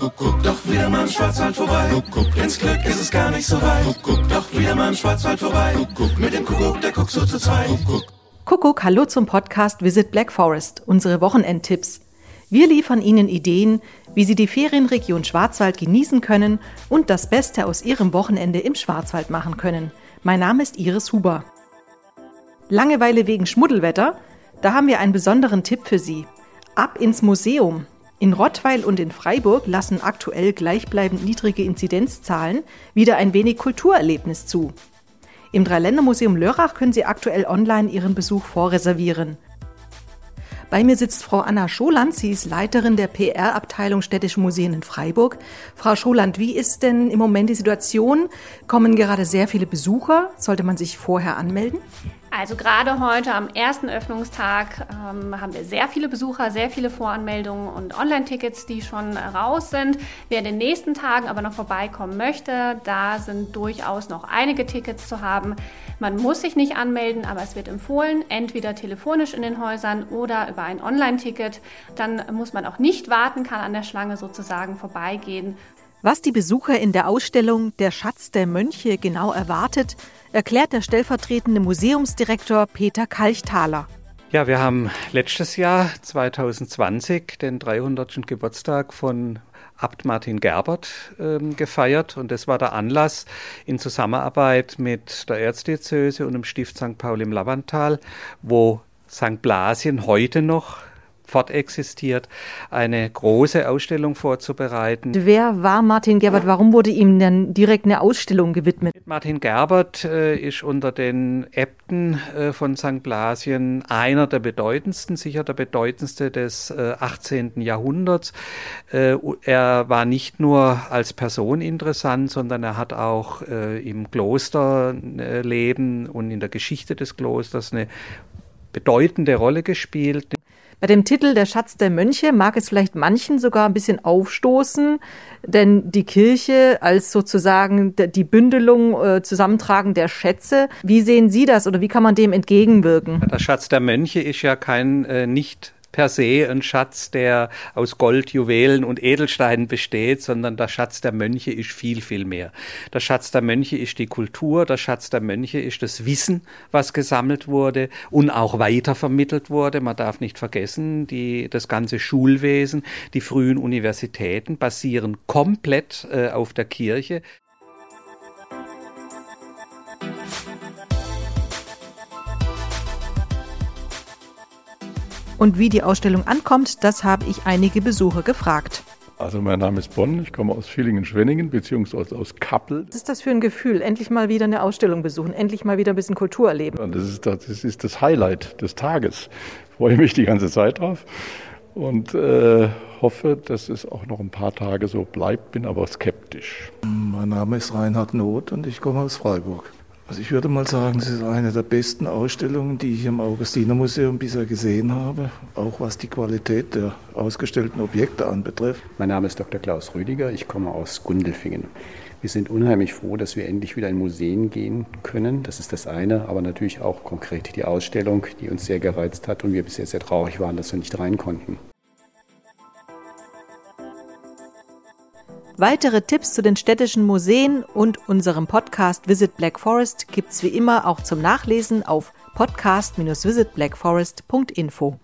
Kuckuck, doch wieder mal im Schwarzwald vorbei. Kuckuck, ins Glück ist es gar nicht so weit. Kuckuck, doch wieder mal im Schwarzwald vorbei. Kuckuck, mit dem Kuckuck, der guckt so zu zweit. Kuckuck. Kuckuck, hallo zum Podcast Visit Black Forest, unsere Wochenendtipps. Wir liefern Ihnen Ideen, wie Sie die Ferienregion Schwarzwald genießen können und das Beste aus Ihrem Wochenende im Schwarzwald machen können. Mein Name ist Iris Huber. Langeweile wegen Schmuddelwetter? Da haben wir einen besonderen Tipp für Sie. Ab ins Museum. In Rottweil und in Freiburg lassen aktuell gleichbleibend niedrige Inzidenzzahlen wieder ein wenig Kulturerlebnis zu. Im Dreiländermuseum Lörrach können Sie aktuell online Ihren Besuch vorreservieren. Bei mir sitzt Frau Anna Scholand. Sie ist Leiterin der PR-Abteilung Städtische Museen in Freiburg. Frau Scholand, wie ist denn im Moment die Situation? Kommen gerade sehr viele Besucher? Sollte man sich vorher anmelden? Also gerade heute am ersten Öffnungstag ähm, haben wir sehr viele Besucher, sehr viele Voranmeldungen und Online-Tickets, die schon raus sind. Wer in den nächsten Tagen aber noch vorbeikommen möchte, da sind durchaus noch einige Tickets zu haben. Man muss sich nicht anmelden, aber es wird empfohlen, entweder telefonisch in den Häusern oder über ein Online-Ticket. Dann muss man auch nicht warten, kann an der Schlange sozusagen vorbeigehen. Was die Besucher in der Ausstellung Der Schatz der Mönche genau erwartet, erklärt der stellvertretende Museumsdirektor Peter Kalchthaler. Ja, wir haben letztes Jahr 2020 den 300. Geburtstag von Abt Martin Gerbert äh, gefeiert und das war der Anlass in Zusammenarbeit mit der Erzdiözese und dem Stift St. Paul im Lavantal, wo St. Blasien heute noch fortexistiert, eine große Ausstellung vorzubereiten. Wer war Martin Gerbert? Warum wurde ihm denn direkt eine Ausstellung gewidmet? Martin Gerbert äh, ist unter den Äbten äh, von St. Blasien einer der bedeutendsten, sicher der bedeutendste des äh, 18. Jahrhunderts. Äh, er war nicht nur als Person interessant, sondern er hat auch äh, im Klosterleben und in der Geschichte des Klosters eine bedeutende Rolle gespielt. Bei dem Titel Der Schatz der Mönche mag es vielleicht manchen sogar ein bisschen aufstoßen, denn die Kirche als sozusagen die Bündelung, äh, Zusammentragen der Schätze, wie sehen Sie das oder wie kann man dem entgegenwirken? Der Schatz der Mönche ist ja kein äh, nicht per se ein Schatz, der aus Gold, Juwelen und Edelsteinen besteht, sondern der Schatz der Mönche ist viel, viel mehr. Der Schatz der Mönche ist die Kultur, der Schatz der Mönche ist das Wissen, was gesammelt wurde und auch weitervermittelt wurde. Man darf nicht vergessen, die, das ganze Schulwesen, die frühen Universitäten basieren komplett äh, auf der Kirche. Und wie die Ausstellung ankommt, das habe ich einige Besucher gefragt. Also mein Name ist Bonn, ich komme aus Villingen-Schwenningen beziehungsweise aus Kappel. Was ist das für ein Gefühl? Endlich mal wieder eine Ausstellung besuchen, endlich mal wieder ein bisschen Kultur erleben. Das ist das, das, ist das Highlight des Tages. Freue mich die ganze Zeit drauf und äh, hoffe, dass es auch noch ein paar Tage so bleibt, bin aber skeptisch. Mein Name ist Reinhard Not und ich komme aus Freiburg. Also ich würde mal sagen, es ist eine der besten Ausstellungen, die ich im Augustiner Museum bisher gesehen habe, auch was die Qualität der ausgestellten Objekte anbetrifft. Mein Name ist Dr. Klaus Rüdiger, ich komme aus Gundelfingen. Wir sind unheimlich froh, dass wir endlich wieder in Museen gehen können. Das ist das eine, aber natürlich auch konkret die Ausstellung, die uns sehr gereizt hat und wir bisher sehr traurig waren, dass wir nicht rein konnten. Weitere Tipps zu den städtischen Museen und unserem Podcast Visit Black Forest gibt's wie immer auch zum Nachlesen auf podcast-visitblackforest.info.